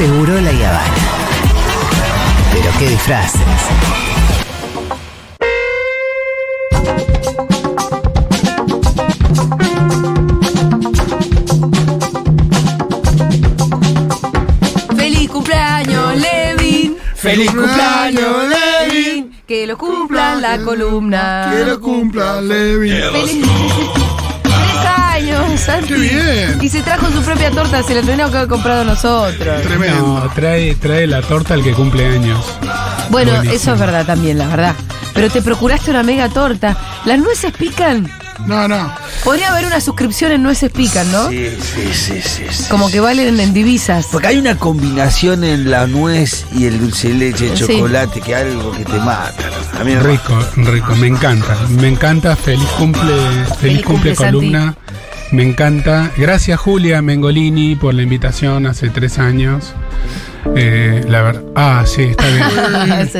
Seguro la Habana. Pero qué disfraces. ¡Feliz cumpleaños, Levin! ¡Feliz cumpleaños, Levin! Que lo cumpla la columna. Que lo cumpla, Levin. ¡Feliz ¡Tres Santi! ¡Qué bien! Y se trajo su propia torta, se la teníamos que haber comprado nosotros. Tremendo. No, trae, trae la torta al que cumple años. Bueno, Buenísimo. eso es verdad también, la verdad. Pero te procuraste una mega torta. ¿Las nueces pican? No, no. Podría haber una suscripción en nueces pican, ¿no? Sí, sí, sí, sí, sí. Como que valen en divisas. Porque hay una combinación en la nuez y el dulce de leche, el Sí. chocolate, que algo que te mata. A mí me Rico, rico, me encanta. Me encanta. Feliz cumple, feliz, Feliz cumple, cumple, Santi. Me encanta. Gracias Julia Mengolini por la invitación hace tres años. Eh, la verdad. Ah, sí, está bien.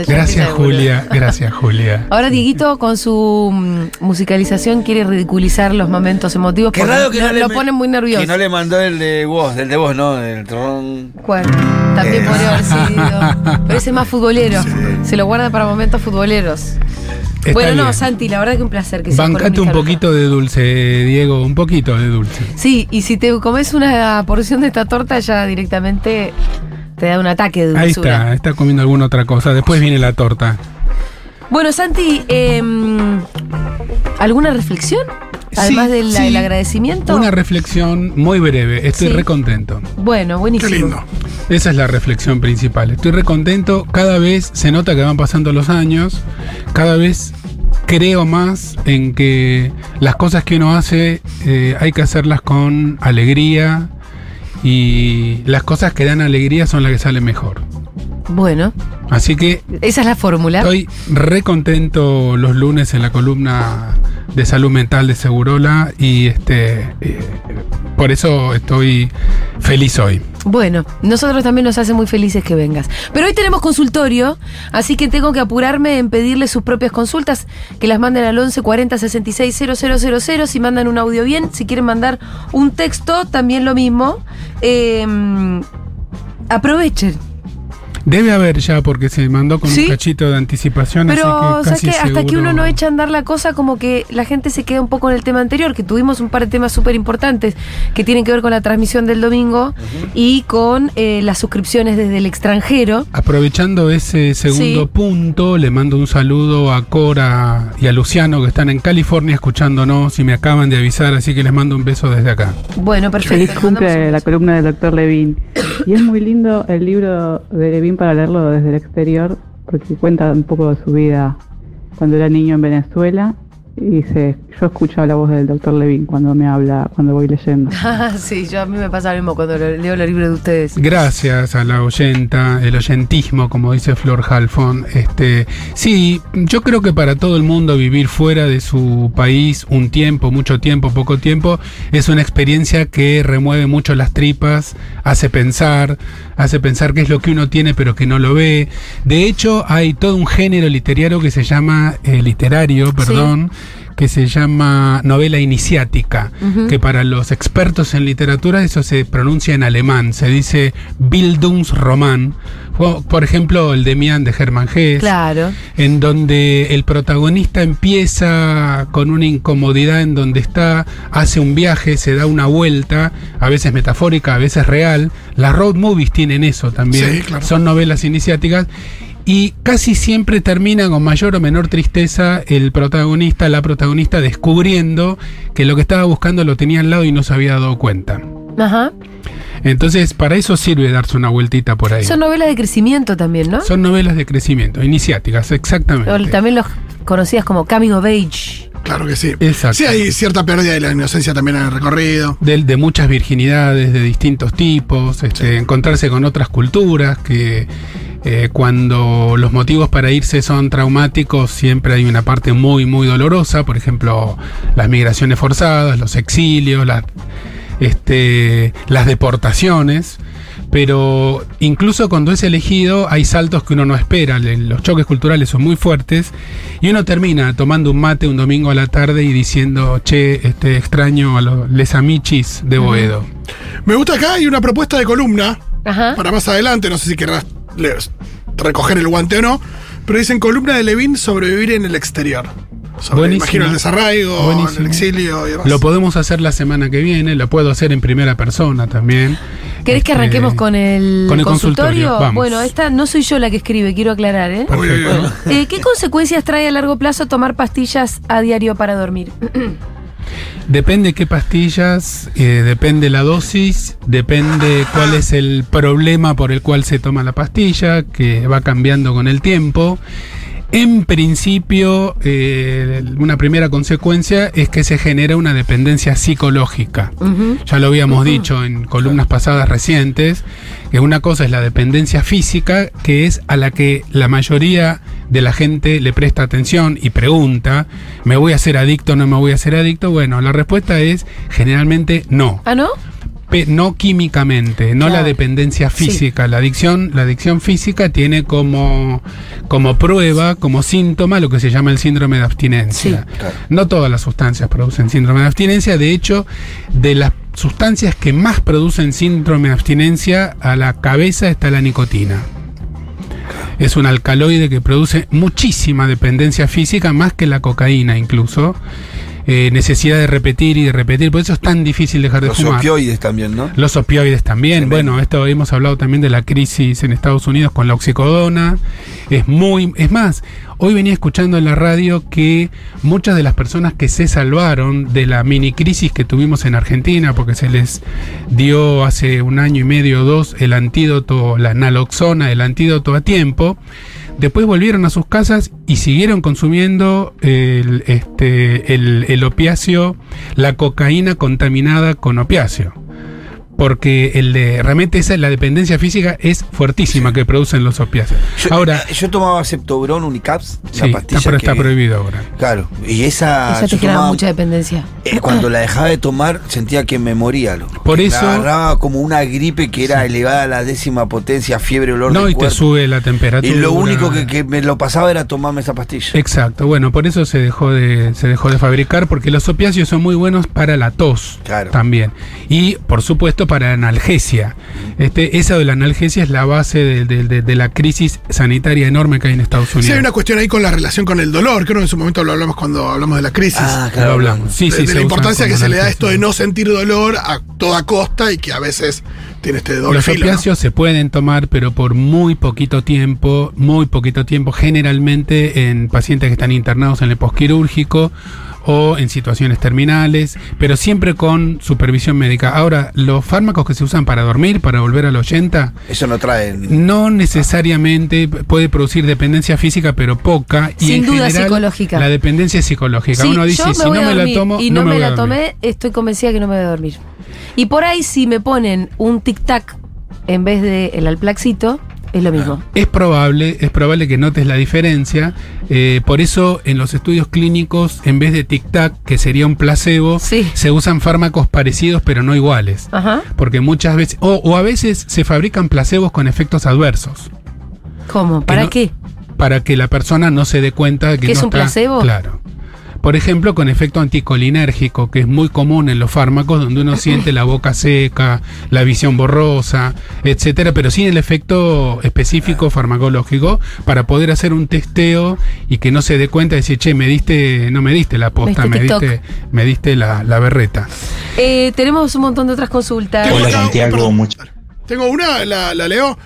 Gracias. Julia, gracias Julia. Ahora Dieguito con su mm, musicalización quiere ridiculizar los momentos emotivos Qué porque raro que lo, no le lo me- pone muy nervioso. Que no le mandó el de vos, del de vos, no, del tron. Bueno, también Eh. podría haber sido. Pero ese es más futbolero. Se lo guarda para momentos futboleros. Está bueno, no. Santi, la verdad que un placer que Bancate un poquito de dulce, Diego, un poquito de dulce. Sí, y si te comes una porción de esta torta, ya directamente te da un ataque de Ahí dulzura. está, está comiendo alguna otra cosa. Después viene la torta. Bueno, Santi, em, ¿alguna reflexión? Además Sí, del sí. agradecimiento. Una reflexión muy breve. Estoy Sí. re contento. bueno, Qué buenísimo. lindo. Esa es la reflexión principal. Estoy recontento. Cada vez se nota que van pasando los años. Cada vez creo más en que las cosas que uno hace eh, hay que hacerlas con alegría. Y las cosas que dan alegría son las que salen mejor. Bueno, Así que esa es la fórmula. estoy re contento los lunes en la columna de salud mental de Segurola. Y este eh, por eso estoy feliz hoy. Bueno, nosotros también nos hace muy felices que vengas. Pero hoy tenemos consultorio, así que tengo que apurarme en pedirle sus propias consultas, que las manden al 11 40 66 000, si mandan un audio bien, si quieren mandar un texto, también lo mismo. Eh, aprovechen. Debe haber ya, porque se mandó con ¿Sí? un cachito de anticipación. Pero, así que ¿sabes casi qué? Hasta que uno no echa a andar la cosa, como que la gente se queda un poco en el tema anterior, que tuvimos un par de temas súper importantes que tienen que ver con la transmisión del domingo y con eh, las suscripciones desde el extranjero. Aprovechando ese segundo Sí. punto, le mando un saludo a Cora y a Luciano que están en California escuchándonos y me acaban de avisar, así que les mando un beso desde acá. Bueno, perfecto. Feliz le cumple la columna del doctor Levin. Y es muy lindo el libro de Levin para leerlo desde el exterior, porque cuenta un poco de su vida cuando era niño en Venezuela. Y se, yo escucho la voz del doctor Levin cuando me habla, cuando voy leyendo. Ah, sí, yo a mí me pasa lo mismo cuando leo los libros de ustedes. Gracias a la oyenta, el oyentismo, como dice Flor Halfon. Este, sí, yo creo que para todo el mundo vivir fuera de su país un tiempo, mucho tiempo, poco tiempo, es una experiencia que remueve mucho las tripas, hace pensar, hace pensar qué es lo que uno tiene pero que no lo ve. De hecho, hay todo un género literario que se llama, eh, literario, perdón, que se llama novela iniciática, que para los expertos en literatura eso se pronuncia en alemán, se dice Bildungsroman, o, por ejemplo el Demian de Hermann Hesse, Claro. en donde el protagonista empieza con una incomodidad en donde está, hace un viaje, se da una vuelta, a veces metafórica, a veces real. Las road movies tienen eso también, Sí, claro. son novelas iniciáticas. Y casi siempre termina con mayor o menor tristeza el protagonista, la protagonista descubriendo que lo que estaba buscando lo tenía al lado y no se había dado cuenta. Ajá. Entonces, para eso sirve darse una vueltita por ahí. Son novelas de crecimiento también, ¿no? Son novelas de crecimiento, iniciáticas, exactamente. O también los conocidas como Coming of Age. Claro que sí. Exacto. Sí, hay cierta pérdida de la inocencia también en el recorrido. de, de muchas virginidades de distintos tipos, este, encontrarse con otras culturas, que eh, cuando los motivos para irse son traumáticos, siempre hay una parte muy, muy dolorosa, por ejemplo, las migraciones forzadas, los exilios, las, este, las deportaciones. Pero incluso cuando es elegido hay saltos que uno no espera, los choques culturales son muy fuertes y uno termina tomando un mate un domingo a la tarde y diciendo, che, este, extraño a los les amichis de Boedo. Me gusta acá, hay una propuesta de columna Ajá. para más adelante, no sé si querrás recoger el guante o no, pero dicen columna de Levin sobrevivir en el exterior. Sobre, Buenísimo. imagino el desarraigo, Buenísimo. el exilio y demás. Lo podemos hacer la semana que viene, lo puedo hacer en primera persona también. ¿Querés que Este, arranquemos con el, con el consultorio? Vamos. Bueno, esta no soy yo la que escribe, quiero aclarar, ¿eh? Uy, uy, uy. Eh, ¿Qué consecuencias trae a largo plazo tomar pastillas a diario para dormir? Depende qué pastillas, eh, depende la dosis, depende cuál es el problema por el cual se toma la pastilla, que va cambiando con el tiempo. En principio, eh, una primera consecuencia es que se genera una dependencia psicológica. Ya lo habíamos dicho en columnas pasadas recientes, que una cosa es la dependencia física, que es a la que la mayoría de la gente le presta atención y pregunta, ¿me voy a hacer adicto o no me voy a hacer adicto? Bueno, la respuesta es generalmente no. ¿Ah, no? No químicamente, no Claro. la dependencia Sí. física. La adicción, la adicción física tiene como, como prueba, como síntoma, lo que se llama el síndrome de abstinencia. Sí. Claro. No todas las sustancias producen síndrome de abstinencia. De hecho, de las sustancias que más producen síndrome de abstinencia, a la cabeza está la nicotina. Es un alcaloide que produce muchísima dependencia física, más que la cocaína incluso. Eh, necesidad de repetir y de repetir, por eso es tan difícil dejar de Los fumar. opioides también, ¿no? Los opioides también. Tremendo. Bueno, esto hemos hablado también de la crisis en Estados Unidos con la oxicodona. Es muy, es más, hoy venía escuchando en la radio que muchas de las personas que se salvaron de la mini crisis que tuvimos en Argentina, porque se les dio hace un año y medio o dos el antídoto, la naloxona, el antídoto a tiempo. Después volvieron a sus casas y siguieron consumiendo el, este, el, el opiáceo, la cocaína contaminada con opiáceo. Porque el de, realmente esa, la dependencia física es fuertísima que producen los opiáceos. Yo, Ahora, eh, yo tomaba Septobron Unicaps, la sí, está, pastilla pero que- está prohibido ahora. Claro, y esa, Esa te yo genera tomaba- mucha dependencia. eh, cuando la dejaba de tomar sentía que me moría. loco. Por Que eso- Me agarraba como una gripe que era elevada a la décima potencia, fiebre, olor No, y te sube la temperatura. Y lo único que, que me lo pasaba era tomarme esa pastilla. Exacto, bueno, por eso se dejó de, se dejó de fabricar, porque los opiáceos son muy buenos para la tos Claro. también. Y por supuesto para analgesia. Este, esa de la analgesia es la base de, de- de- de la crisis sanitaria enorme que hay en Estados Unidos. Sí, hay una cuestión ahí con la relación con el dolor. Creo que en su momento lo hablamos cuando hablamos de la crisis. Ah, Lo hablamos. Sí, de, sí, de se la importancia que se le da esto de no sentir dolor a toda costa y que a veces tiene este doble Los filo. ¿no? opiáceos se pueden tomar, pero por muy poquito tiempo, muy poquito tiempo, generalmente en pacientes que están internados en el posquirúrgico o en situaciones terminales, pero siempre con supervisión médica. Ahora, los fármacos que se usan para dormir, para volver al 80, Eso no trae. no necesariamente puede producir dependencia física, pero poca. Y Sin en duda general, psicológica. La dependencia es psicológica. Sí, Uno dice, si no me la tomo, y no, me me voy a la dormir". tomé, estoy convencida que no me voy a dormir. Y por ahí si me ponen un tic-tac en vez de el alplaxito, es lo mismo. Es probable, es probable que notes la diferencia. eh, por eso en los estudios clínicos, en vez de tic-tac, que sería un placebo, Sí. se usan fármacos parecidos pero no iguales. Ajá. Porque muchas veces, o, o a veces se fabrican placebos con efectos adversos, ¿Cómo? ¿Para no- qué? para que la persona no se dé cuenta de que ¿Que no es un está- placebo? Claro. Por ejemplo, con efecto anticolinérgico, que es muy común en los fármacos, donde uno siente la boca seca, la visión borrosa, etcétera, pero sin el efecto específico farmacológico para poder hacer un testeo y que no se dé cuenta de decir, che, me diste, no me diste la posta, diste me diste, me diste la, la berreta. Eh, tenemos un montón de otras consultas. Hola Santiago, mucho- Tengo una, la, la leo.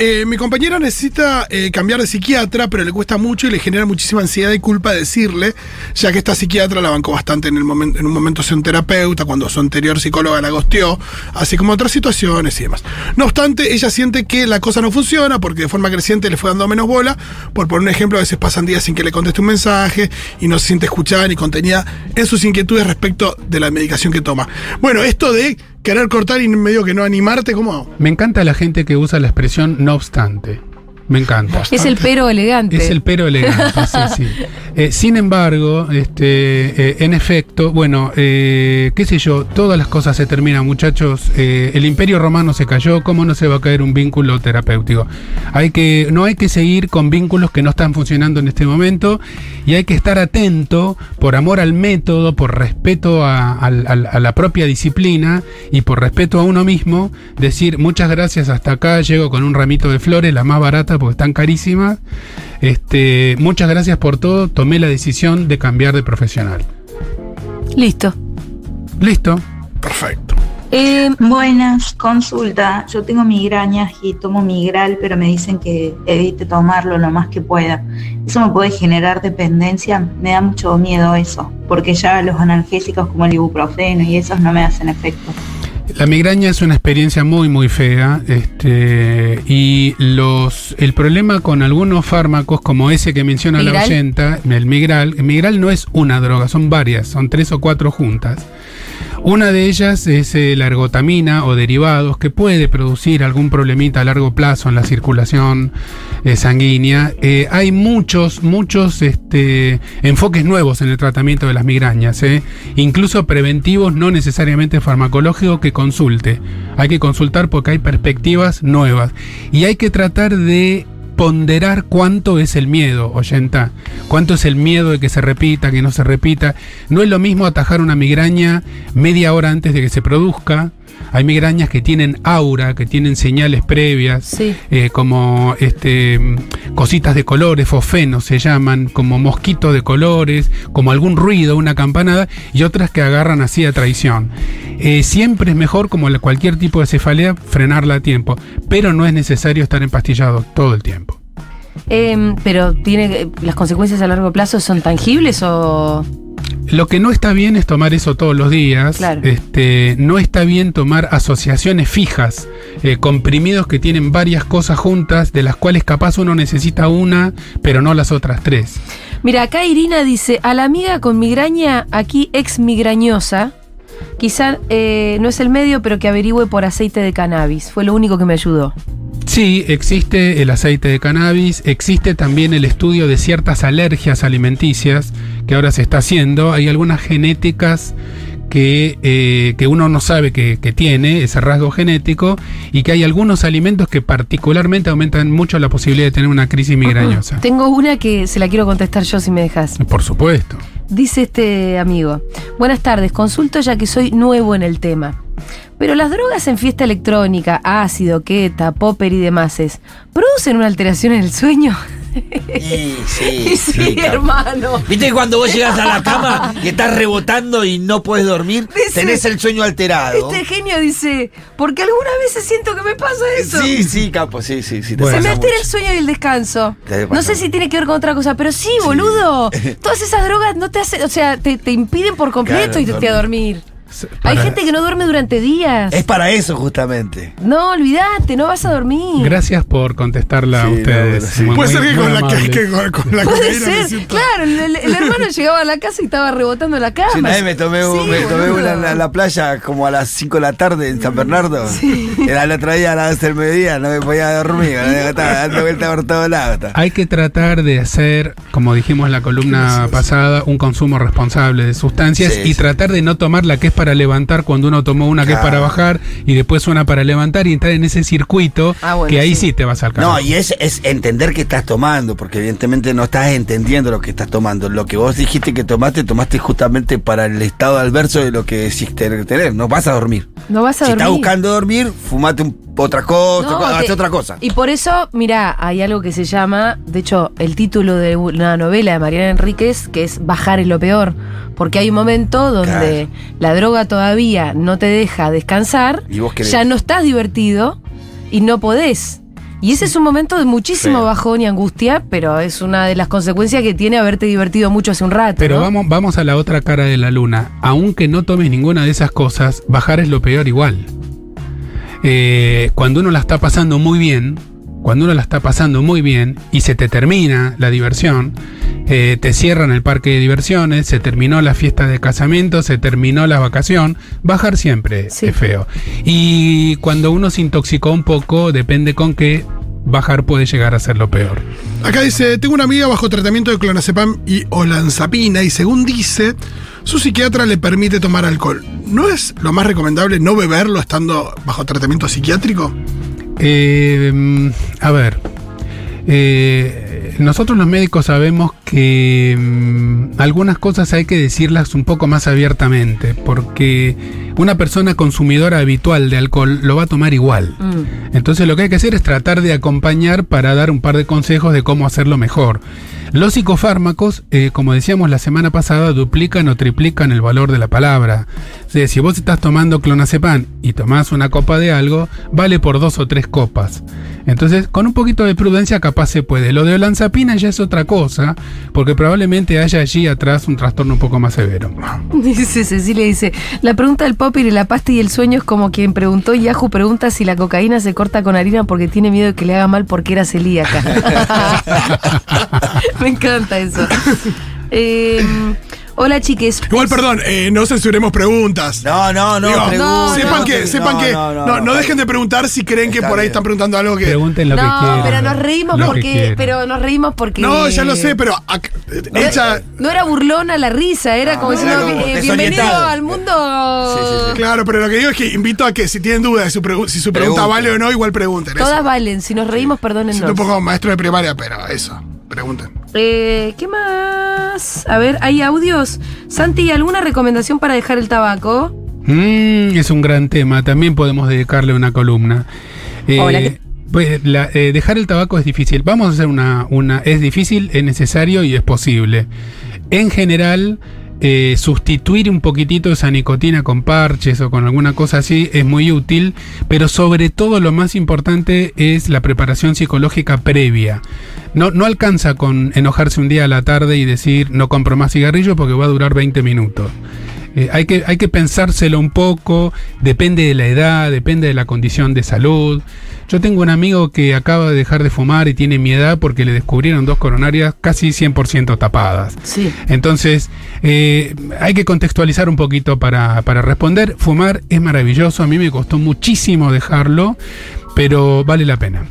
Eh, mi compañera necesita eh, cambiar de psiquiatra, pero le cuesta mucho y le genera muchísima ansiedad y culpa decirle, ya que esta psiquiatra la bancó bastante en, el momento, en un momento ser un terapeuta, cuando su anterior psicóloga la gosteó, así como otras situaciones y demás. No obstante, ella siente que la cosa no funciona porque de forma creciente le fue dando menos bola. Por poner un ejemplo, a veces pasan días sin que le conteste un mensaje y no se siente escuchada ni contenida en sus inquietudes respecto de la medicación que toma. Bueno, esto de querer cortar y medio que no animarte, ¿cómo? Me encanta la gente que usa la expresión no obstante. Me encanta. Es el pero elegante. Es el pero elegante, sí, sí. Eh, sin embargo, este, eh, en efecto, bueno, eh, qué sé yo, todas las cosas se terminan, muchachos. El imperio romano se cayó, ¿cómo no se va a caer un vínculo terapéutico? Hay que, no hay que seguir con vínculos que no están funcionando en este momento y hay que estar atento por amor al método, por respeto a la propia disciplina y por respeto a uno mismo, decir muchas gracias, hasta acá llego con un ramito de flores, la más barata porque están carísimas. Este, muchas gracias por todo, tomé la decisión de cambiar de profesional. Listo. Listo. Perfecto. Eh, Buenas, consulta. Yo tengo migrañas y tomo migral, pero me dicen que evite tomarlo lo más que pueda. ¿Eso me puede generar dependencia? Me da mucho miedo eso, porque ya los analgésicos como el ibuprofeno y esos no me hacen efecto. La migraña es una experiencia muy muy fea, este, y los el problema con algunos fármacos como ese que menciona la oyenta, el migral, el migral no es una droga, son varias, son tres o cuatro juntas. Una de ellas es la ergotamina o derivados que puede producir algún problemita a largo plazo en la circulación eh, sanguínea. Eh, hay muchos, muchos este, enfoques nuevos en el tratamiento de las migrañas, eh, incluso preventivos, no necesariamente farmacológicos, que consulte. Hay que consultar porque hay perspectivas nuevas. Y hay que tratar de ponderar cuánto es el miedo, oyenta. Cuánto es el miedo de que se repita, que no se repita. No es lo mismo atajar una migraña media hora antes de que se produzca. Hay migrañas que tienen aura, que tienen señales previas, Sí. eh, como este, cositas de colores, fosfenos se llaman, como mosquitos de colores, como algún ruido, una campanada, y otras que agarran así a traición. Eh, siempre es mejor, como cualquier tipo de cefalea, frenarla a tiempo, pero no es necesario estar empastillado todo el tiempo. eh, pero tiene las consecuencias a largo plazo son tangibles o Lo que no está bien es tomar eso todos los días. Claro. Este, no está bien tomar asociaciones fijas, eh, comprimidos que tienen varias cosas juntas, de las cuales capaz uno necesita una, pero no las otras tres. Mira, acá Irina dice, a la amiga con migraña, aquí ex migrañosa, quizá eh, no es el medio, pero que averigüe por aceite de cannabis. Fue lo único que me ayudó. Sí, existe el aceite de cannabis, existe también el estudio de ciertas alergias alimenticias que ahora se está haciendo. Hay algunas genéticas que, eh, que uno no sabe que, que tiene, ese rasgo genético, y que hay algunos alimentos que particularmente aumentan mucho la posibilidad de tener una crisis migrañosa. Tengo una que se la quiero contestar yo si me dejas. Por supuesto. Dice este amigo, buenas tardes, consulto ya que soy nuevo en el tema. Pero las drogas en fiesta electrónica, ácido, keta, popper y demás, ¿producen una alteración en el sueño? Sí, sí, Y sí, sí, capo. hermano. ¿Viste que cuando vos llegas a la cama y estás rebotando y no puedes dormir? Dice- tenés el sueño alterado. Este genio dice, porque algunas veces siento que me pasa eso. Sí, sí, capo, sí, sí, sí. te Bueno. Se me altera el sueño y el descanso. No sé si tiene que ver con otra cosa, pero sí, boludo. Todas esas drogas no te hacen, o sea, te, te impiden por completo Claro, irte a dormir. Hay gente que no duerme durante días. Es para eso, justamente. No, olvídate, no vas a dormir. Gracias por contestarla a Sí, no, ustedes. bueno, sí. Muy- Puede ser que con, la, que, que con, con la Puede ser, siento- claro, el, el- el hermano llegaba a la casa y estaba rebotando en la cama. Sí, una vez me tomé, un- me tomé una en la, la playa como a las 5 de la tarde en San Bernardo. Era el otro día a las 12 del mediodía, no me podía dormir, estaba dando vuelta por todos lados. Hay que tratar de hacer, como dijimos en la columna pasada, un consumo responsable de sustancias Sí, y sí. tratar de no tomar la que es para levantar cuando uno tomó una que es para bajar y después una para levantar y entrar en ese circuito Ah, bueno, que ahí sí. sí. te vas al carajo. No, y es, es entender que estás tomando, porque evidentemente no estás entendiendo lo que estás tomando. Lo que vos dijiste que tomaste, tomaste justamente para el estado adverso de lo que decís tener. tener. No vas a dormir. No vas a Si dormir. estás buscando dormir, fumate un- otra cosa, No, te- otra cosa. Y por eso, mira, hay algo que se llama, de hecho, el título de una novela de Mariana Enríquez, que es Bajar es lo peor. Porque hay un momento donde la droga todavía no te deja descansar, Y vos querés. ya no estás divertido y no podés. Y ese es un momento de muchísimo Feo. bajón y angustia, pero es una de las consecuencias que tiene haberte divertido mucho hace un rato. Pero ¿no? vamos, vamos a la otra cara de la luna. Aunque no tomes ninguna de esas cosas, bajar es lo peor igual. Eh, cuando uno la está pasando muy bien, cuando uno la está pasando muy bien y se te termina la diversión, eh, te cierran el parque de diversiones, se terminó la fiesta de casamiento, se terminó la vacación, bajar siempre Sí. es feo. Y cuando uno se intoxicó un poco, depende con qué, bajar puede llegar a ser lo peor. Acá dice, tengo una amiga bajo tratamiento de clonazepam y olanzapina y según dice, su psiquiatra le permite tomar alcohol. ¿No es lo más recomendable no beberlo estando bajo tratamiento psiquiátrico? Eh, mm, a ver, eh, nosotros los médicos sabemos que mm, algunas cosas hay que decirlas un poco más abiertamente, porque una persona consumidora habitual de alcohol lo va a tomar igual. Mm. Entonces lo que hay que hacer es tratar de acompañar para dar un par de consejos de cómo hacerlo mejor. Los psicofármacos, eh, como decíamos la semana pasada, duplican o triplican el valor de la palabra. O sea, si vos estás tomando clonazepam y tomás una copa de algo, vale por dos o tres copas. Entonces, con un poquito de prudencia capaz se puede. Lo de olanzapina ya es otra cosa, porque probablemente haya allí atrás un trastorno un poco más severo. Dice Cecilia, dice, la pregunta del pop y la pasta y el sueño es como quien preguntó y Yahoo pregunta si la cocaína se corta con harina porque tiene miedo de que le haga mal porque era celíaca. Me encanta eso. Eh, hola chiques. Igual, perdón, eh, no censuremos preguntas. No, no, no. Digo, sepan que, sepan No, que, no, no, no, no dejen de preguntar si creen que por ahí bien. están preguntando algo que. Pregunten lo que No, quieran. pero nos reímos porque, pero nos reímos porque. No, ya lo sé, pero hecha. No era burlona la risa, era No, como era diciendo, "Eh, bienvenido desorientado". al mundo. Sí, sí, sí. Claro, pero lo que digo es que invito a que si tienen dudas de su si su pregunta vale o no, igual pregunten. eso. Todas valen, si nos reímos, Siento perdónennos. un poco maestro de primaria, pero eso, pregunten. Eh, ¿Qué más? A ver, ¿hay audios? Santi, ¿alguna recomendación para dejar el tabaco? Mm, es un gran tema, también podemos dedicarle una columna. Eh, Hola, ¿qué- pues, la- eh, dejar el tabaco es difícil. Vamos a hacer una, una. Es difícil, es necesario y es posible. En general, eh, sustituir un poquitito esa nicotina con parches o con alguna cosa así es muy útil, pero sobre todo lo más importante es la preparación psicológica previa. No, no alcanza con enojarse un día a la tarde y decir no compro más cigarrillos porque va a durar 20 minutos. Eh, hay, que, hay que pensárselo un poco, depende de la edad, depende de la condición de salud. Yo tengo un amigo que acaba de dejar de fumar y tiene mi edad porque le descubrieron dos coronarias casi 100% tapadas. Sí. Entonces, eh, hay que contextualizar un poquito para, para responder. Fumar es maravilloso, a mí me costó muchísimo dejarlo, pero vale la pena.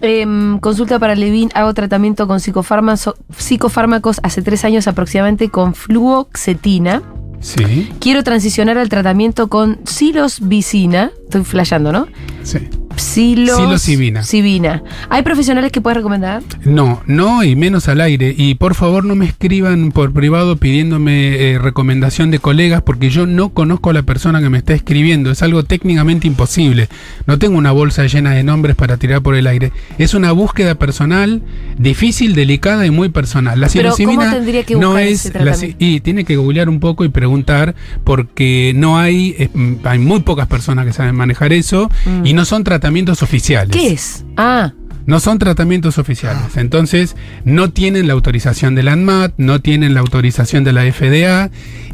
Em, consulta para Levin, hago tratamiento con psicofármacos, psicofármacos hace tres años aproximadamente con fluoxetina. Sí, Quiero transicionar al tratamiento con psilocibina. Estoy flasheando, ¿no? sí. Psilos- Psilocibina. Cibina. ¿Hay profesionales que puedas recomendar? No, no y menos al aire. Y por favor no me escriban por privado pidiéndome eh, recomendación de colegas porque yo no conozco a la persona que me está escribiendo. Es algo técnicamente imposible. No tengo una bolsa llena de nombres para tirar por el aire. Es una búsqueda personal, difícil, delicada y muy personal. La Pero, ¿cómo psilocibina tendría que no es la, y tiene que googlear un poco y preguntar porque no hay eh, hay muy pocas personas que saben manejar eso Mm. y no son tratamientos oficiales. ¿Qué es? Ah, No son tratamientos oficiales. Entonces, no tienen la autorización de la ANMAT, no tienen la autorización de la FDA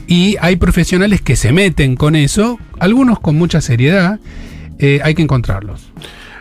y hay profesionales que se meten con eso, algunos con mucha seriedad. eh, hay que encontrarlos.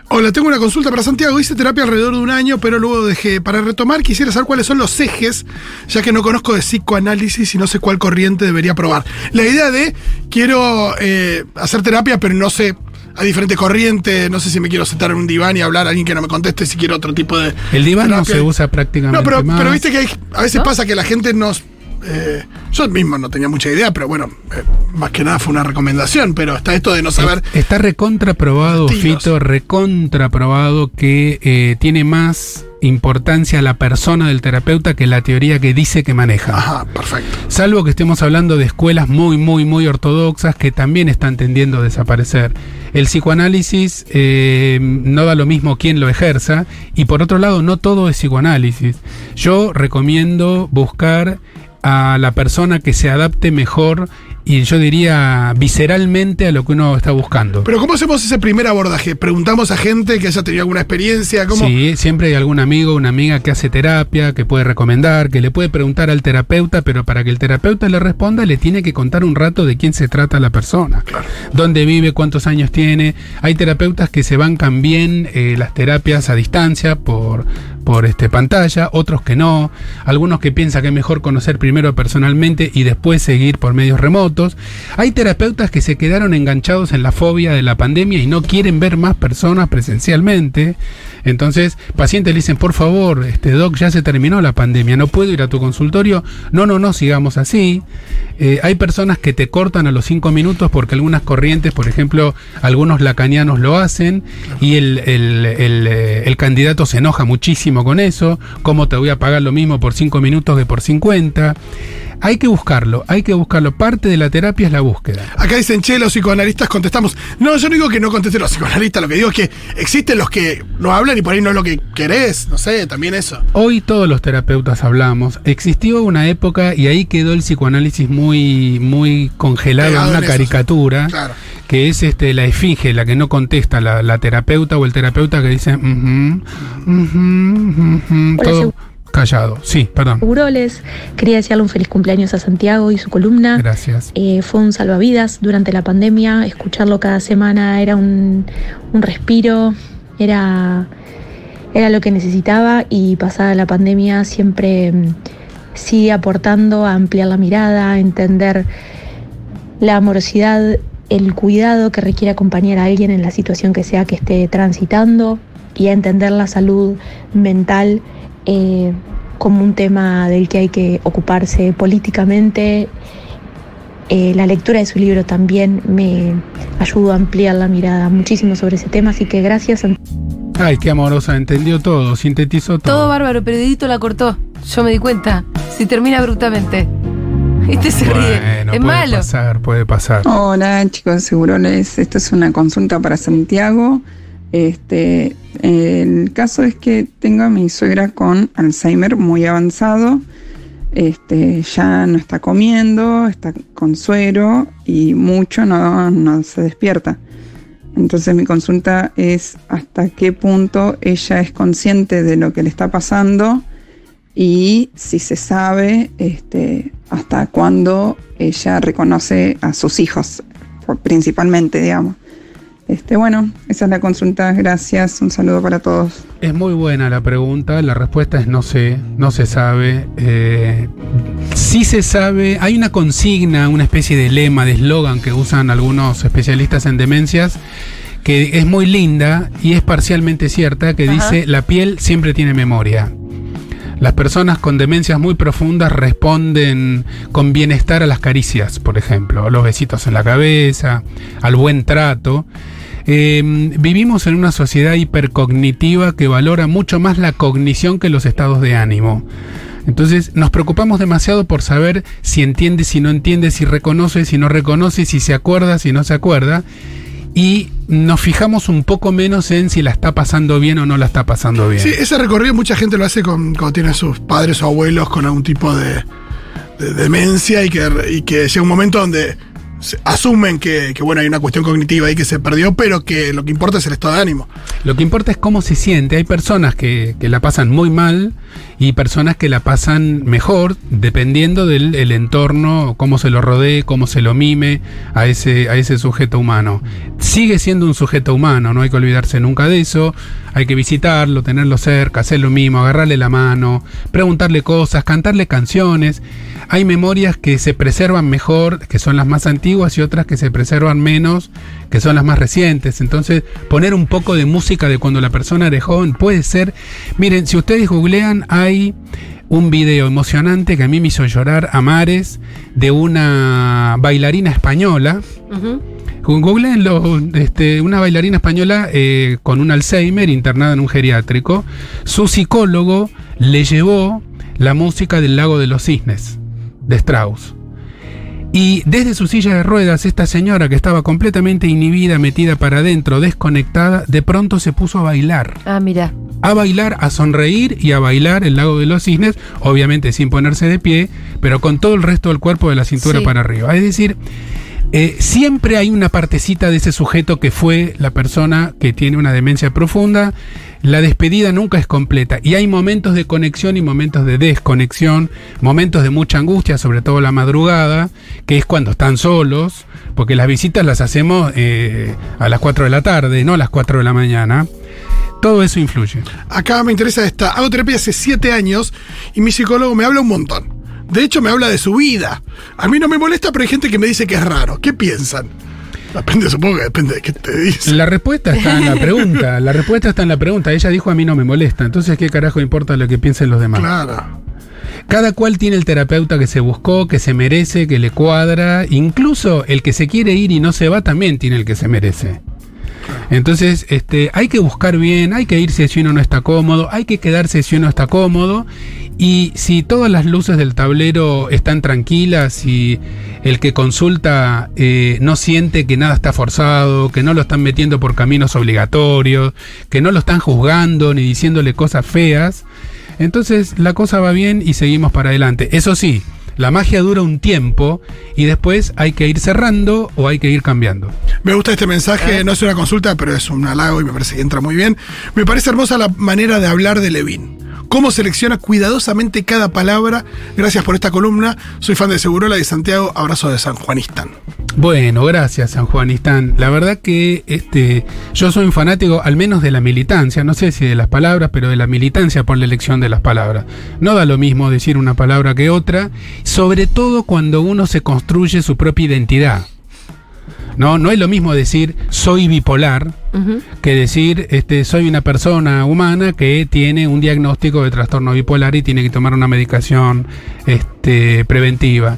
Hola, tengo una consulta para Santiago. Hice terapia alrededor de un año, pero luego dejé. Para retomar, quisiera saber cuáles son los ejes, ya que no conozco de psicoanálisis y no sé cuál corriente debería probar. La idea de quiero eh, hacer terapia, pero no sé. Hay diferentes corrientes, no sé si me quiero sentar en un diván y hablar a alguien que no me conteste, si quiero otro tipo de. El diván no se usa prácticamente No, pero, más. pero viste que hay- a veces ¿No? pasa que la gente nos. eh, yo mismo no tenía mucha idea, pero bueno, eh, más que nada fue una recomendación, pero está esto de no saber. Está recontraprobado, Estilos. Fito, recontraprobado que eh, tiene más importancia la persona del terapeuta que la teoría que dice que maneja. Ajá, perfecto. Salvo que estemos hablando de escuelas muy, muy, muy ortodoxas que también están tendiendo a desaparecer. El psicoanálisis eh, no da lo mismo quien lo ejerza y por otro lado no todo es psicoanálisis. Yo recomiendo buscar a la persona que se adapte mejor y yo diría visceralmente a lo que uno está buscando. Pero ¿cómo hacemos ese primer abordaje? ¿Preguntamos a gente que haya tenido alguna experiencia? ¿Cómo? Sí, siempre hay algún amigo, una amiga que hace terapia, que puede recomendar, que le puede preguntar al terapeuta, pero para que el terapeuta le responda le tiene que contar un rato de quién se trata la persona. Dónde vive, cuántos años tiene. Hay terapeutas que se bancan bien eh, las terapias a distancia por, por este, pantalla, otros que no, algunos que piensan que es mejor conocer primero personalmente y después seguir por medios remotos. Hay terapeutas que se quedaron enganchados en la fobia de la pandemia y no quieren ver más personas presencialmente. Entonces, pacientes le dicen, por favor, este doc, ya se terminó la pandemia, no puedo ir a tu consultorio. No, no, no, sigamos así. Eh, hay personas que te cortan a los cinco minutos porque algunas corrientes, por ejemplo, algunos lacanianos lo hacen y el, el, el, eh, el candidato se enoja muchísimo con eso. ¿Cómo te voy a pagar lo mismo por cinco minutos que por 50? Hay que buscarlo, hay que buscarlo. Parte de la terapia es la búsqueda. Acá dicen, che, los psicoanalistas contestamos. No, yo no digo que no contesten los psicoanalistas, lo que digo es que existen los que no hablan y por ahí no es lo que querés, no sé, también eso. Hoy todos los terapeutas hablamos. Existió una época y ahí quedó el psicoanálisis muy, muy congelado Pegado en una en caricatura, Claro. que es este la esfinge, la que no contesta, la, la terapeuta o el terapeuta que dice, "Ujú, ujú, ujú", Hola, todo callado. Sí, perdón. Uroles. Quería desearle un feliz cumpleaños a Santiago y su columna. Gracias. Eh, fue un salvavidas durante la pandemia. Escucharlo cada semana era un, un respiro, era, era lo que necesitaba y pasada la pandemia siempre mm, sigue aportando a ampliar la mirada, a entender la amorosidad, el cuidado que requiere acompañar a alguien en la situación que sea que esté transitando y a entender la salud mental eh, como un tema del que hay que ocuparse políticamente. Eh, la lectura de su libro también me ayudó a ampliar la mirada muchísimo sobre ese tema, así que gracias. Ay, qué amorosa, entendió todo, sintetizó todo. Todo bárbaro, pero Didito la cortó. Yo me di cuenta. Si termina abruptamente. Este se ríe. Bueno, Es puede malo. pasar, puede pasar. Hola chicos, seguroles. Esto es una consulta para Santiago. Este, el caso es que tengo a mi suegra con Alzheimer muy avanzado. Este, ya no está comiendo, está con suero y mucho no, se despierta. Entonces mi consulta es hasta qué punto ella es consciente de lo que le está pasando y si se sabe este, hasta cuándo ella reconoce a sus hijos, principalmente, digamos. Este, bueno, esa es la consulta. Gracias. Un saludo para todos. Es muy buena la pregunta, la respuesta es no sé, no se sabe. Eh, sí se sabe, hay una consigna, una especie de lema, de eslogan que usan algunos especialistas en demencias, que es muy linda y es parcialmente cierta, que Ajá. dice, la piel siempre tiene memoria. Las personas con demencias muy profundas responden con bienestar a las caricias, por ejemplo, a los besitos en la cabeza, al buen trato. Eh, vivimos en una sociedad hipercognitiva que valora mucho más la cognición que los estados de ánimo. Entonces nos preocupamos demasiado por saber si entiende, si no entiende, si reconoce, si no reconoce, si se acuerda, si no se acuerda. Y nos fijamos un poco menos en si la está pasando bien o no la está pasando bien. Sí, ese recorrido mucha gente lo hace con, cuando tiene a sus padres o abuelos con algún tipo de, de demencia y que, y que llega un momento donde asumen que, que, bueno, hay una cuestión cognitiva ahí que se perdió, pero que lo que importa es el estado de ánimo. Lo que importa es cómo se siente. Hay personas que, que la pasan muy mal y personas que la pasan mejor, dependiendo del el entorno, cómo se lo rodee, cómo se lo mime a ese, a ese sujeto humano. Sigue siendo un sujeto humano, no hay que olvidarse nunca de eso. Hay que visitarlo, tenerlo cerca, hacer lo mismo, agarrarle la mano, preguntarle cosas, cantarle canciones. Hay memorias que se preservan mejor, que son las más antiguas, y otras que se preservan menos, que son las más recientes. Entonces, poner un poco de música de cuando la persona era joven puede ser. Miren, si ustedes googlean, hay un video emocionante que a mí me hizo llorar a mares de una bailarina española. Ujú. Googleenlo, este, una bailarina española eh, con un Alzheimer internada en un geriátrico. Su psicólogo le llevó la música del Lago de los Cisnes, de Strauss. Y desde su silla de ruedas, esta señora que estaba completamente inhibida, metida para adentro, desconectada, de pronto se puso a bailar. Ah, mira. a bailar, a sonreír y a bailar el lago de los cisnes, obviamente sin ponerse de pie, pero con todo el resto del cuerpo de la cintura Sí. para arriba. Es decir, eh, siempre hay una partecita de ese sujeto que fue la persona que tiene una demencia profunda. La despedida nunca es completa y hay momentos de conexión y momentos de desconexión, momentos de mucha angustia, sobre todo la madrugada, que es cuando están solos, porque las visitas las hacemos eh, a las 4 de la tarde, no a las 4 de la mañana. Todo eso influye. Acá me interesa esta. Hago terapia hace siete años y mi psicólogo me habla un montón. De hecho, me habla de su vida. A mí no me molesta, pero hay gente que me dice que es raro. ¿Qué piensan? Depende, supongo que depende de qué te dice. La respuesta está en la pregunta. La respuesta está en la pregunta. Ella dijo a mí no me molesta. Entonces, ¿qué carajo importa lo que piensen los demás? Claro. Cada cual tiene el terapeuta que se buscó, que se merece, que le cuadra. Incluso el que se quiere ir y no se va también tiene el que se merece. Entonces, este, hay que buscar bien, hay que irse si uno no está cómodo, hay que quedarse si uno está cómodo. Y si todas las luces del tablero están tranquilas y el que consulta eh, no siente que nada está forzado, que no lo están metiendo por caminos obligatorios, que no lo están juzgando ni diciéndole cosas feas, entonces la cosa va bien y seguimos para adelante. Eso sí, la magia dura un tiempo y después hay que ir cerrando o hay que ir cambiando. Me gusta este mensaje, no es una consulta, pero es un halago y me parece que entra muy bien. Me parece hermosa la manera de hablar de Levin. Cómo selecciona cuidadosamente cada palabra. Gracias por esta columna. Soy fan de Segurola de Santiago. Abrazo de San Juanistán. Bueno, gracias San Juanistán. La verdad que este, yo soy un fanático al menos de la militancia, no sé si de las palabras, pero de la militancia por la elección de las palabras. No da lo mismo decir una palabra que otra, sobre todo cuando uno se construye su propia identidad. No, no es lo mismo decir soy bipolar que decir este, soy una persona humana que tiene un diagnóstico de trastorno bipolar y tiene que tomar una medicación este, preventiva.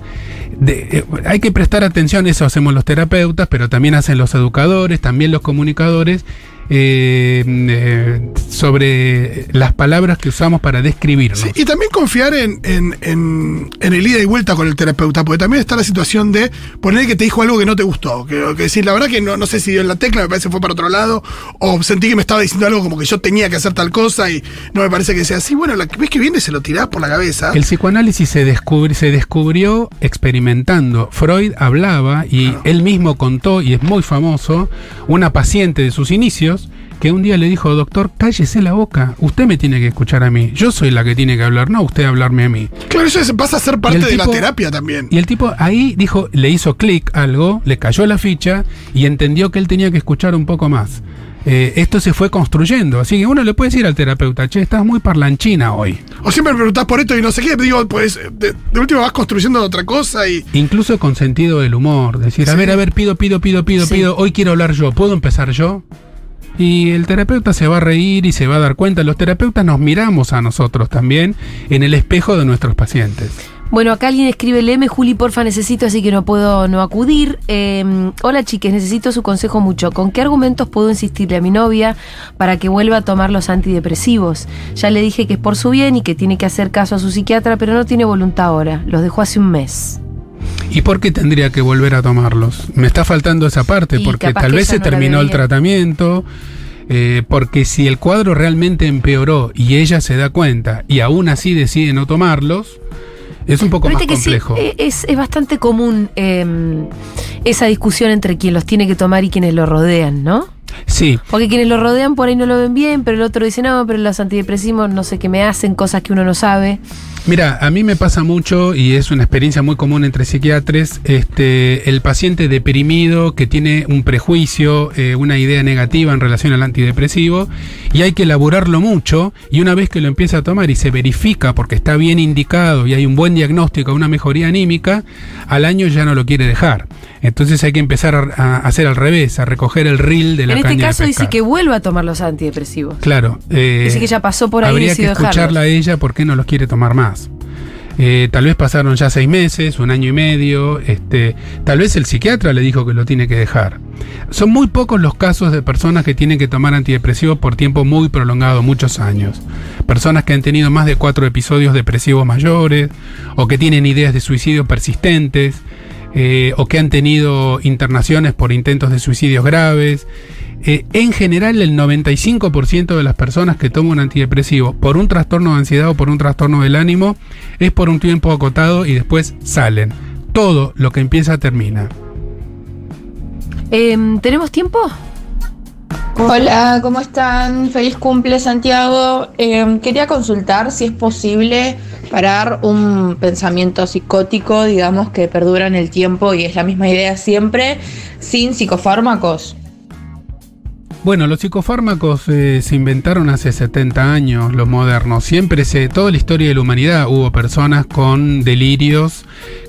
De- eh, hay que prestar atención, eso hacemos los terapeutas, pero también hacen los educadores, también los comunicadores, eh, eh, sobre las palabras que usamos para describirnos. Sí, y también confiar en, en- en- en el ida y vuelta con el terapeuta, porque también está la situación de poner que te dijo algo que no te gustó. Que, que decir, la verdad que no, no sé si dio en la tecla, me parece que fue para otro lado, o sentí que me estaba diciendo algo como que yo tenía que hacer tal cosa y no me parece que sea así. Bueno, la vez que viene se lo tirás por la cabeza. El psicoanálisis se, descubri- se descubrió experimentando. Freud hablaba y él mismo contó, y es muy famoso, una paciente de sus inicios que un día le dijo, doctor, cállese la boca, usted me tiene que escuchar a mí, yo soy la que tiene que hablar, no usted hablarme a mí. Claro, eso es- pasa a ser parte de la terapia también. Y el tipo ahí dijo, le hizo clic algo, le cayó la ficha y entendió que él tenía que escuchar un poco más. Eh, esto se fue construyendo, así que uno le puede decir al terapeuta, che, estás muy parlanchina hoy. O siempre me preguntás por esto y no sé qué, digo, pues de, de última vas construyendo otra cosa y. Incluso con sentido del humor. Decir, a ver, a ver, pido, pido, pido, pido, Sí. pido. Hoy quiero hablar yo. ¿Puedo empezar yo? Y el terapeuta se va a reír y se va a dar cuenta. Los terapeutas nos miramos a nosotros también en el espejo de nuestros pacientes. Bueno, acá alguien escribe, léeme Juli, porfa, necesito, así que no puedo no acudir. Eh, hola chiques, necesito su consejo mucho. ¿Con qué argumentos puedo insistirle a mi novia para que vuelva a tomar los antidepresivos? Ya le dije que es por su bien y que tiene que hacer caso a su psiquiatra, pero no tiene voluntad ahora. Los dejó hace un mes. ¿Y por qué tendría que volver a tomarlos? Me está faltando esa parte, Y porque tal vez se no terminó el tratamiento. eh, porque si el cuadro realmente empeoró y ella se da cuenta y aún así decide no tomarlos, es un poco Pero más sí, complejo. eh, es, es bastante común eh, esa discusión entre quien los tiene que tomar y quienes lo rodean, ¿no? sí, Porque quienes lo rodean por ahí no lo ven bien, pero el otro dice, no, pero los antidepresivos no sé qué me hacen, cosas que uno no sabe. Mira, a mí me pasa mucho y es una experiencia muy común entre psiquiatras, este, el paciente deprimido que tiene un prejuicio, eh, una idea negativa en relación al antidepresivo y hay que elaborarlo mucho y una vez que lo empieza a tomar y se verifica porque está bien indicado y hay un buen diagnóstico, una mejoría anímica, al año ya no lo quiere dejar. Entonces hay que empezar a, hacer al revés, a recoger el reel de la en este caña de caso dice que vuelva a tomar los antidepresivos. Claro. eh, Dice que ya pasó por ahí y Habría que decidió escucharla a ella por qué no los quiere tomar más. Eh, tal vez pasaron ya seis meses, un año y medio. Este, tal vez el psiquiatra le dijo que lo tiene que dejar. Son muy pocos los casos de personas que tienen que tomar antidepresivos por tiempo muy prolongado, muchos años. Personas que han tenido más de cuatro episodios depresivos mayores o que tienen ideas de suicidio persistentes. Eh, o que han tenido internaciones por intentos de suicidios graves. Eh, en general, el 95% de las personas que toman un antidepresivo por un trastorno de ansiedad o por un trastorno del ánimo es por un tiempo acotado y después salen. Todo lo que empieza termina. Em, ¿Tenemos tiempo? Hola, ¿cómo están? Feliz cumple, Santiago. Eh, quería consultar si es posible parar un pensamiento psicótico, digamos, que perdura en el tiempo y es la misma idea siempre, sin psicofármacos. Bueno, los psicofármacos eh, se inventaron hace 70 años, los modernos. Siempre se, toda la historia de la humanidad hubo personas con delirios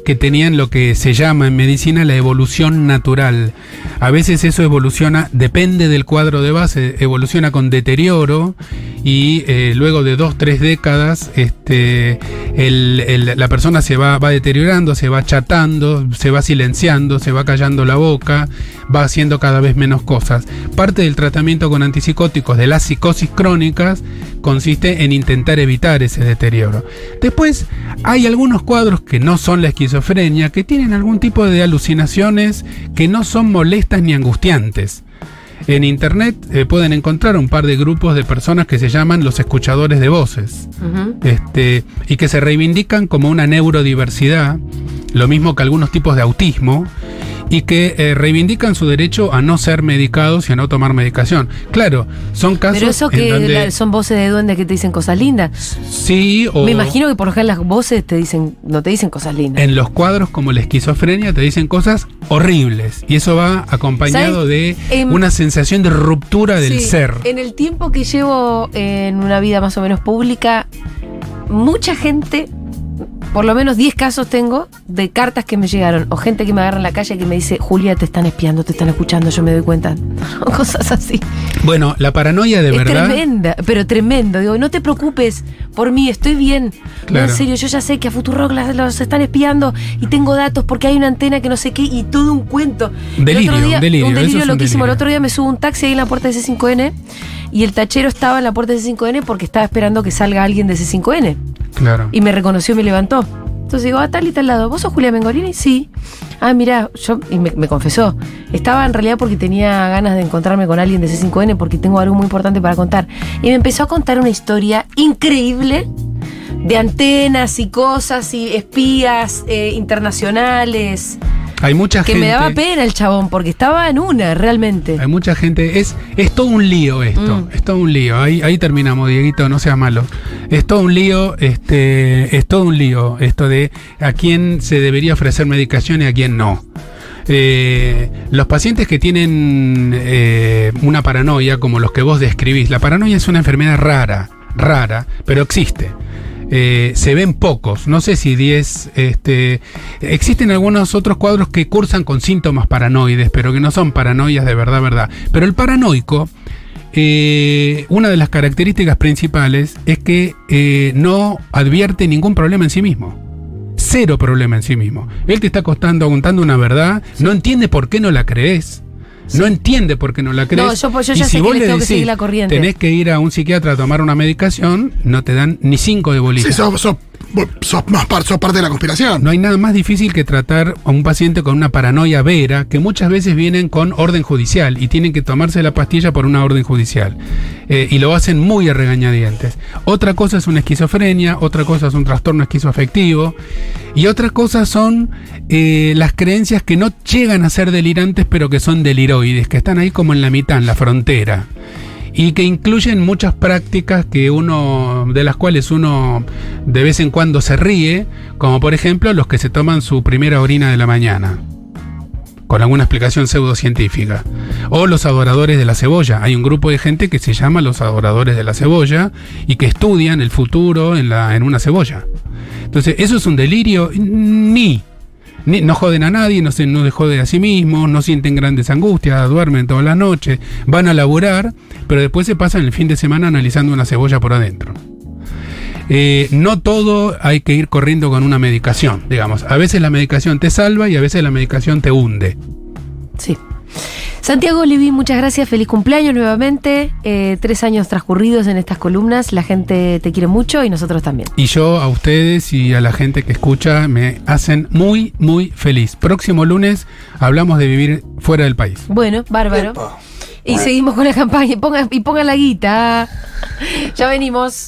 que tenían lo que se llama en medicina la evolución natural. A veces eso evoluciona, depende del cuadro de base, evoluciona con deterioro y eh, luego de dos, tres décadas este, el- la persona se va, va deteriorando, se va chatando, se va silenciando, se va callando la boca, va haciendo cada vez menos cosas. Parte del tratamiento con antipsicóticos de las psicosis crónicas consiste en intentar evitar ese deterioro. Después hay algunos cuadros que no son la esquizofrenia, que tienen algún tipo de alucinaciones que no son molestas ni angustiantes. En internet eh, pueden encontrar un par de grupos de personas que se llaman los escuchadores de voces. Este, y que se reivindican como una neurodiversidad, lo mismo que algunos tipos de autismo, y que eh, reivindican su derecho a no ser medicados y a no tomar medicación. Claro, son casos Pero eso en que donde la- son voces de duendes que te dicen cosas lindas. sí o Me imagino que por lo general las voces te dicen, no te dicen cosas lindas. en los cuadros como la esquizofrenia te dicen cosas horribles y eso va acompañado ¿Sabes? de Em, una sensación de ruptura del Sí, ser. En el tiempo que llevo en una vida más o menos pública, mucha gente, por lo menos 10 casos tengo de cartas que me llegaron, o gente que me agarra en la calle que me dice, Julia, te están espiando, te están escuchando, yo me doy cuenta. Cosas así. Bueno, la paranoia de es verdad tremenda, pero tremendo. Digo, no te preocupes por mí, estoy bien. No, en serio, yo ya sé que a Futurock las- los están espiando y tengo datos porque hay una antena que no sé qué y todo un cuento. El Delirio, otro día- delirio, Un delirio es un loquísimo. El otro día me subo un taxi ahí en la puerta de C5N y el tachero estaba en la puerta de C5N porque estaba esperando que salga alguien de C5N Claro. y me reconoció y me levantó. Entonces digo, ah, tal y tal lado. ¿Vos sos Julia Mengorini? Sí. Ah, mira, yo, y me, me confesó. Estaba en realidad porque tenía ganas de encontrarme con alguien de C5N porque tengo algo muy importante para contar. Y me empezó a contar una historia increíble de antenas y cosas y espías eh, internacionales. Hay mucha Que gente. me daba pena el chabón porque estaba en una, realmente. Hay mucha gente. Es, es todo un lío esto. Mm. Es todo un lío. Ahí, ahí terminamos, Dieguito, no seas malo. Es todo un lío, este, es todo un lío esto de a quién se debería ofrecer medicación y a quién no. Eh, los pacientes que tienen eh, una paranoia, como los que vos describís, la paranoia es una enfermedad rara, rara, pero existe. Eh, se ven pocos, no sé si 10, este, existen algunos otros cuadros que cursan con síntomas paranoides, pero que no son paranoias de verdad, verdad. Pero el paranoico, eh, una de las características principales es que eh, no advierte ningún problema en sí mismo. Cero problema en sí mismo. Él te está costando, contando una verdad, no entiende por qué no la crees. No entiende por qué no la crees. No, yo- yo Y ya sé que vos le le tengo que decís, seguir la corriente. Tenés que ir a un psiquiatra a tomar una medicación, no te dan ni cinco de bolita. Sí, sos, sos- sos más par- parte de la conspiración. No hay nada más difícil que tratar a un paciente con una paranoia vera, que muchas veces vienen con orden judicial y tienen que tomarse la pastilla por una orden judicial. Eh, y lo hacen muy a regañadientes. Otra cosa es una esquizofrenia, otra cosa es un trastorno esquizoafectivo, y otra cosa son eh, las creencias que no llegan a ser delirantes, pero que son deliroides, que están ahí como en la mitad, en la frontera y que incluyen muchas prácticas que uno de las cuales uno de vez en cuando se ríe, como por ejemplo los que se toman su primera orina de la mañana con alguna explicación pseudocientífica. O los adoradores de la cebolla. Hay un grupo de gente que se llama los adoradores de la cebolla y que estudian el futuro en, la, en una cebolla. Entonces, eso es un delirio. Ni. No joden a nadie, no se no joden a sí mismos, no sienten grandes angustias, duermen toda la noche, van a laburar, pero después se pasan el fin de semana analizando una cebolla por adentro. Eh, no todo hay que ir corriendo con una medicación, digamos. A veces la medicación te salva y a veces la medicación te hunde. Sí. Santiago Levín, muchas gracias, feliz cumpleaños nuevamente. Eh, tres años transcurridos en estas columnas, la gente te quiere mucho y nosotros también. Y yo a ustedes y a la gente que escucha me hacen muy, muy feliz. Próximo lunes hablamos de vivir fuera del país. Bueno, bárbaro. Epa. Y seguimos con la campaña. Ponga, y pongan la guita. Ya venimos.